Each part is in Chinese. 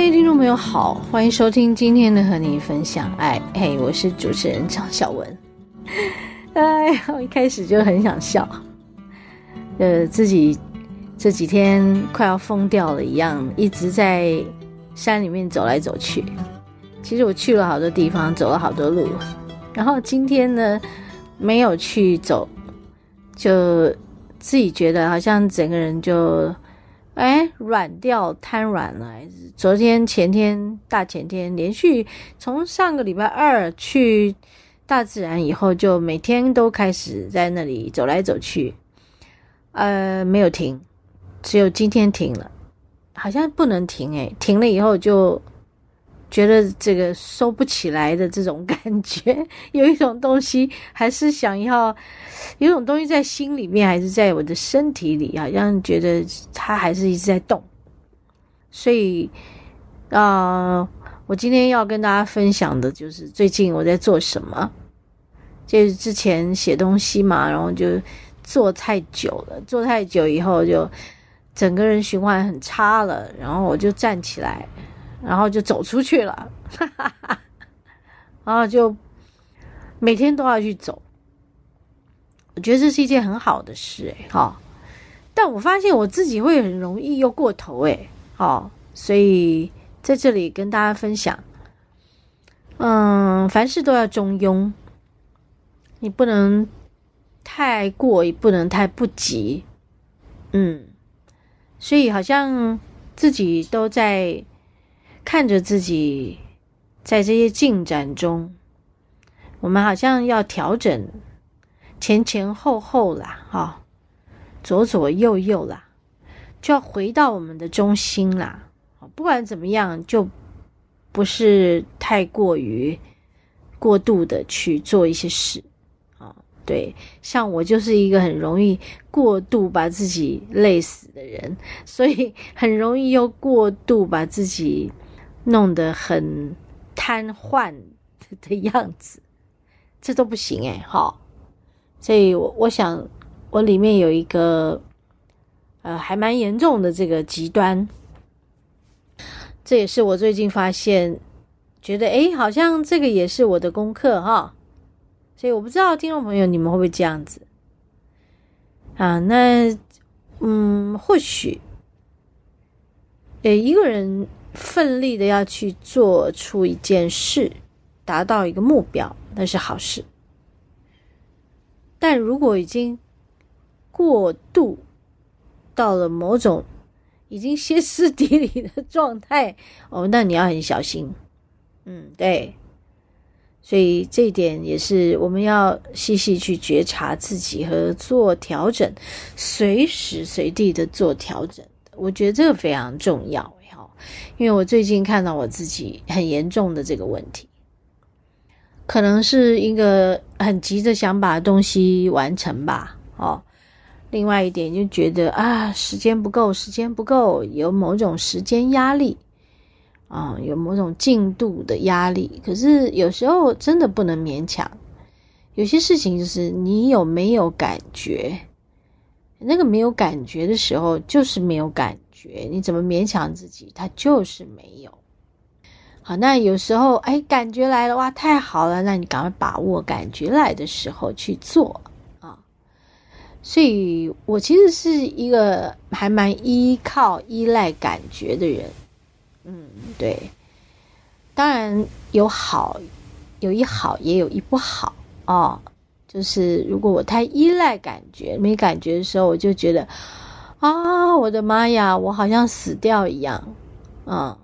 嗨，听众朋友好，欢迎收听今天的和你分享爱。嘿，我是主持人张小文。哎，我一开始就很想笑，呃，自己这几天快要疯掉了一样，一直在山里面走来走去。其实我去了好多地方，走了好多路，然后今天呢，没有去走，就自己觉得好像整个人就。哎，软掉，瘫软了。昨天、前天、大前天，连续从上个礼拜二去大自然以后，就每天都开始在那里走来走去，呃，没有停，只有今天停了，好像不能停诶，停了以后就。觉得这个收不起来的这种感觉，有一种东西还是想要，有种东西在心里面，还是在我的身体里，好像觉得它还是一直在动。所以，啊、我今天要跟大家分享的就是最近我在做什么。就是之前写东西嘛，然后就坐太久了，坐太久以后就整个人循环很差了，然后我就站起来。然后就走出去了，哈哈哈，然后就每天都要去走，我觉得这是一件很好的事，哎，哈。但我发现我自己会很容易又过头，哎，好，所以在这里跟大家分享，嗯，凡事都要中庸，你不能太过，也不能太不及，嗯，所以好像自己都在。看着自己在这些进展中，我们好像要调整前前后后啦，哈，左左右右啦，就要回到我们的中心啦。不管怎么样，就不是太过于过度的去做一些事啊。对，像我就是一个很容易过度把自己累死的人，所以很容易又过度把自己。弄得很瘫痪的样子，这都不行哎，好，所以我我想我里面有一个呃还蛮严重的这个极端，这也是我最近发现，觉得诶好像这个也是我的功课哈，所以我不知道听众朋友你们会不会这样子啊？那嗯，或许诶一个人。奋力的要去做出一件事，达到一个目标，那是好事。但如果已经过度到了某种已经歇斯底里的状态，哦，那你要很小心。嗯，对。所以这一点也是我们要细细去觉察自己和做调整，随时随地的做调整。我觉得这个非常重要。因为我最近看到我自己很严重的这个问题，可能是一个很急着想把东西完成吧。哦，另外一点就觉得啊，时间不够，时间不够，有某种时间压力啊，有某种进度的压力。可是有时候真的不能勉强，有些事情就是你有没有感觉，那个没有感觉的时候，就是没有感。觉你怎么勉强自己，他就是没有。好，那有时候哎，感觉来了，哇，太好了，那你赶快把握感觉来的时候去做啊。所以我其实是一个还蛮依靠、依赖感觉的人。嗯，对。当然有好，有一好，也有一不好哦。就是如果我太依赖感觉，没感觉的时候，我就觉得啊，我的妈呀，我好像死掉一样。嗯，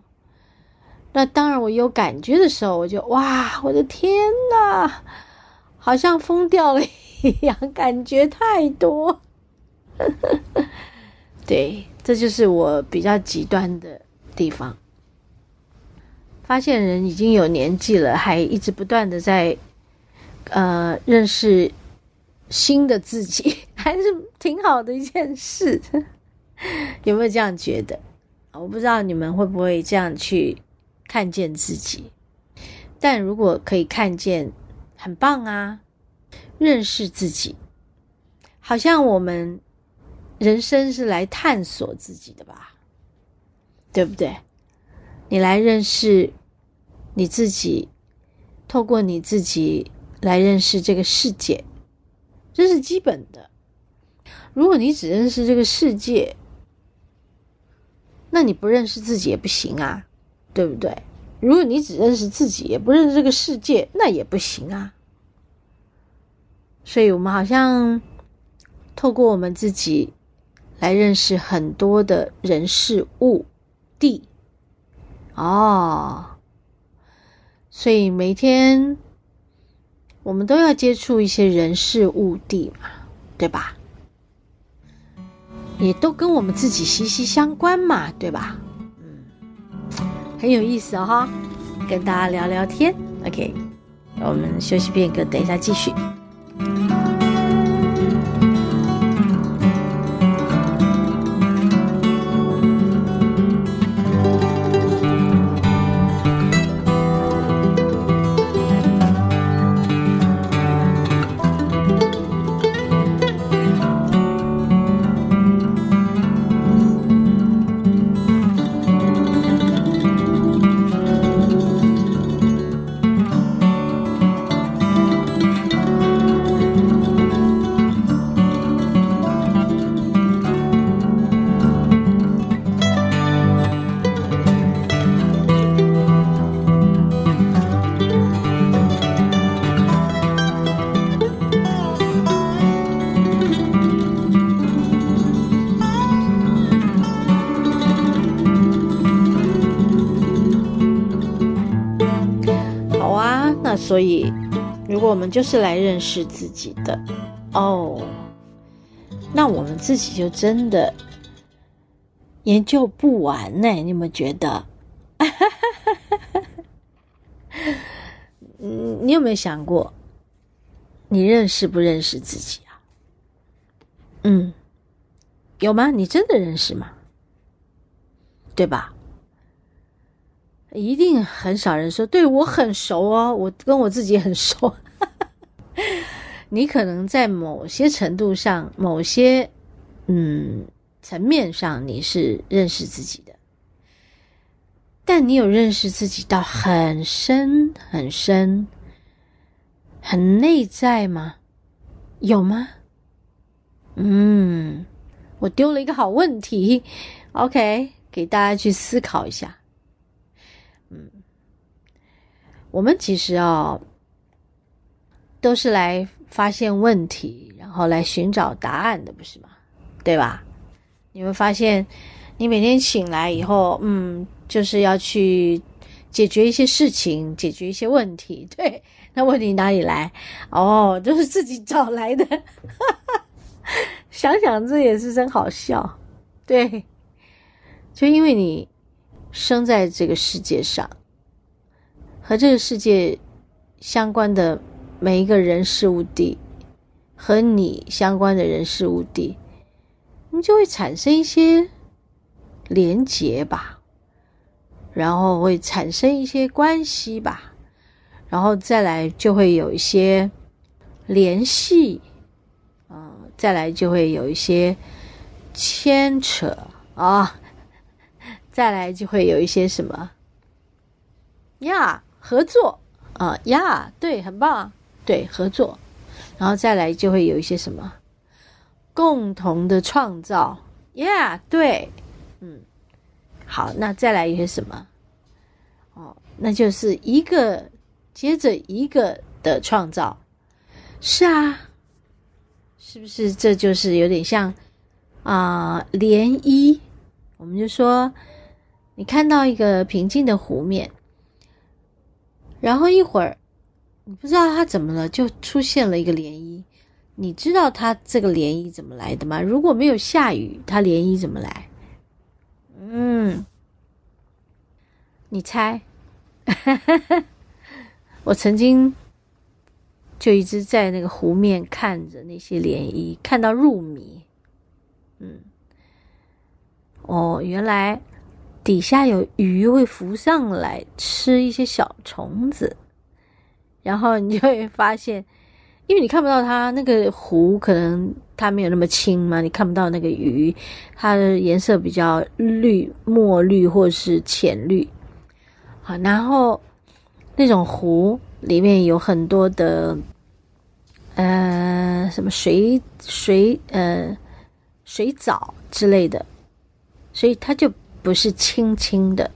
那当然，我有感觉的时候，我就哇，我的天哪，好像疯掉了一样，感觉太多。对，这就是我比较极端的地方。发现人已经有年纪了，还一直不断的在呃认识新的自己，还是挺好的一件事。有没有这样觉得？我不知道你们会不会这样去看见自己。但如果可以看见，很棒啊！认识自己，好像我们人生是来探索自己的吧？对不对？你来认识你自己，透过你自己来认识这个世界，这是基本的。如果你只认识这个世界，那你不认识自己也不行啊，对不对？如果你只认识自己，也不认识这个世界，那也不行啊。所以我们好像透过我们自己来认识很多的人事物地。哦，所以每天我们都要接触一些人事物地嘛，对吧？也都跟我们自己息息相关嘛，对吧？嗯，很有意思哈，跟大家聊聊天。OK，我们休息片刻，等一下继续。所以，如果我们就是来认识自己的哦，那我们自己就真的研究不完呢。你有没有觉得？嗯，你有没有想过，你认识不认识自己啊？嗯，有吗？你真的认识吗？对吧？一定很少人说，对，我很熟哦，我跟我自己很熟。你可能在某些程度上、某些嗯层面上，你是认识自己的，但你有认识自己到很深、很深、很内在吗？有吗？嗯，我丢了一个好问题，OK，给大家去思考一下。嗯，我们其实啊，都是来发现问题，然后来寻找答案的，不是吗？对吧？你会发现，你每天醒来以后，嗯，就是要去解决一些事情，解决一些问题。对，那问题哪里来？哦，都是自己找来的。想想这也是真好笑。对，就因为你。生在这个世界上，和这个世界相关的每一个人事物地，和你相关的人事物地，你就会产生一些连结吧，然后会产生一些关系吧，然后再来就会有一些联系，嗯，再来就会有一些牵扯啊。再来就会有一些什么呀，合作啊呀，对，很棒，对，合作，然后再来就会有一些什么共同的创造呀，对，嗯，好，那再来一些什么？哦，那就是一个接着一个的创造。是啊，是不是这就是有点像啊、涟漪？我们就说，你看到一个平静的湖面，然后一会儿，你不知道它怎么了，就出现了一个涟漪。你知道它这个涟漪怎么来的吗？如果没有下雨，它涟漪怎么来？嗯，你猜？我曾经就一直在那个湖面看着那些涟漪，看到入迷。嗯，哦，原来底下有鱼会浮上来吃一些小虫子，然后你就会发现。因为你看不到它那个湖，可能它没有那么清嘛，你看不到那个鱼，它的颜色比较绿、墨绿或是浅绿。好，然后那种湖里面有很多的呃什么水水呃水藻之类的，所以它就不是清清的，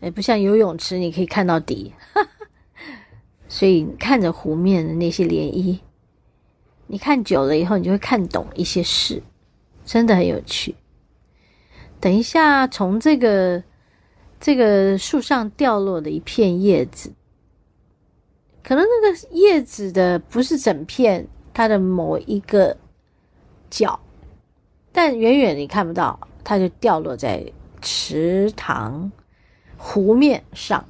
也不像游泳池，你可以看到底。所以看着湖面的那些涟漪，你看久了以后，你就会看懂一些事，真的很有趣。等一下，从这个这个树上掉落的一片叶子，可能那个叶子的不是整片，它的某一个角，但远远你看不到，它就掉落在池塘湖面上。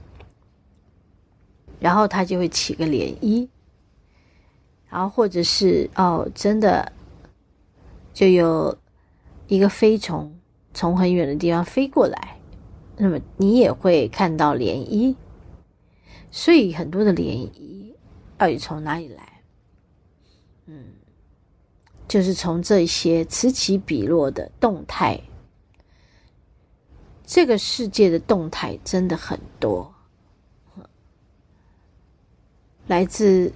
然后它就会起个涟漪，然后或者是哦，真的就有一个飞虫从很远的地方飞过来，那么你也会看到涟漪。所以很多的涟漪到底从哪里来？嗯，就是从这些此起彼落的动态。这个世界的动态真的很多。来自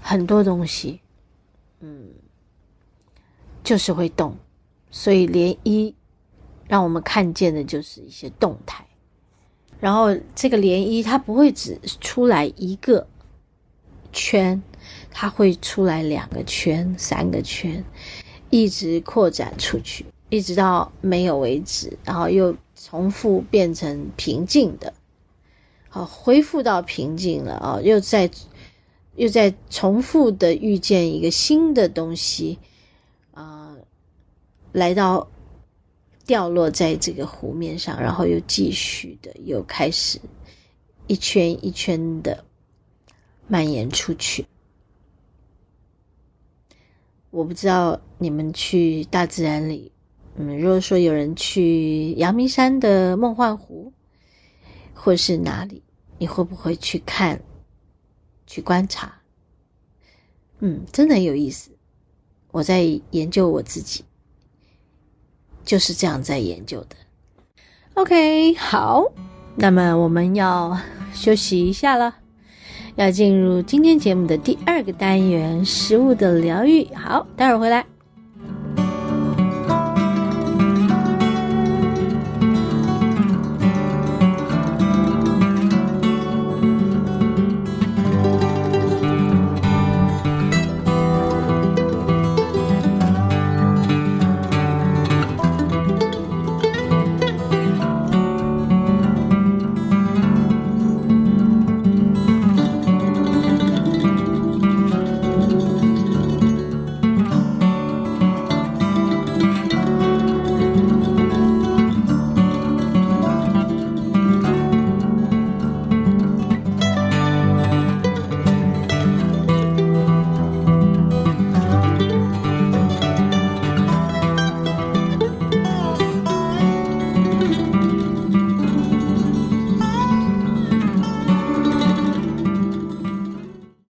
很多东西，嗯，就是会动，所以涟漪让我们看见的就是一些动态。然后这个涟漪它不会只出来一个圈，它会出来两个圈、三个圈，一直扩展出去，一直到没有为止，然后又重复变成平静的。好，恢复到平静了啊！又在又在重复的遇见一个新的东西啊，来到掉落在这个湖面上，然后又继续的又开始一圈一圈的蔓延出去。我不知道你们去大自然里，嗯，如果说有人去阳明山的梦幻湖，或是哪里？你会不会去看、去观察？嗯，真的有意思。我在研究我自己，就是这样在研究的。OK，好，那么我们要休息一下了，要进入今天节目的第二个单元——食物的疗愈。好，待会儿回来。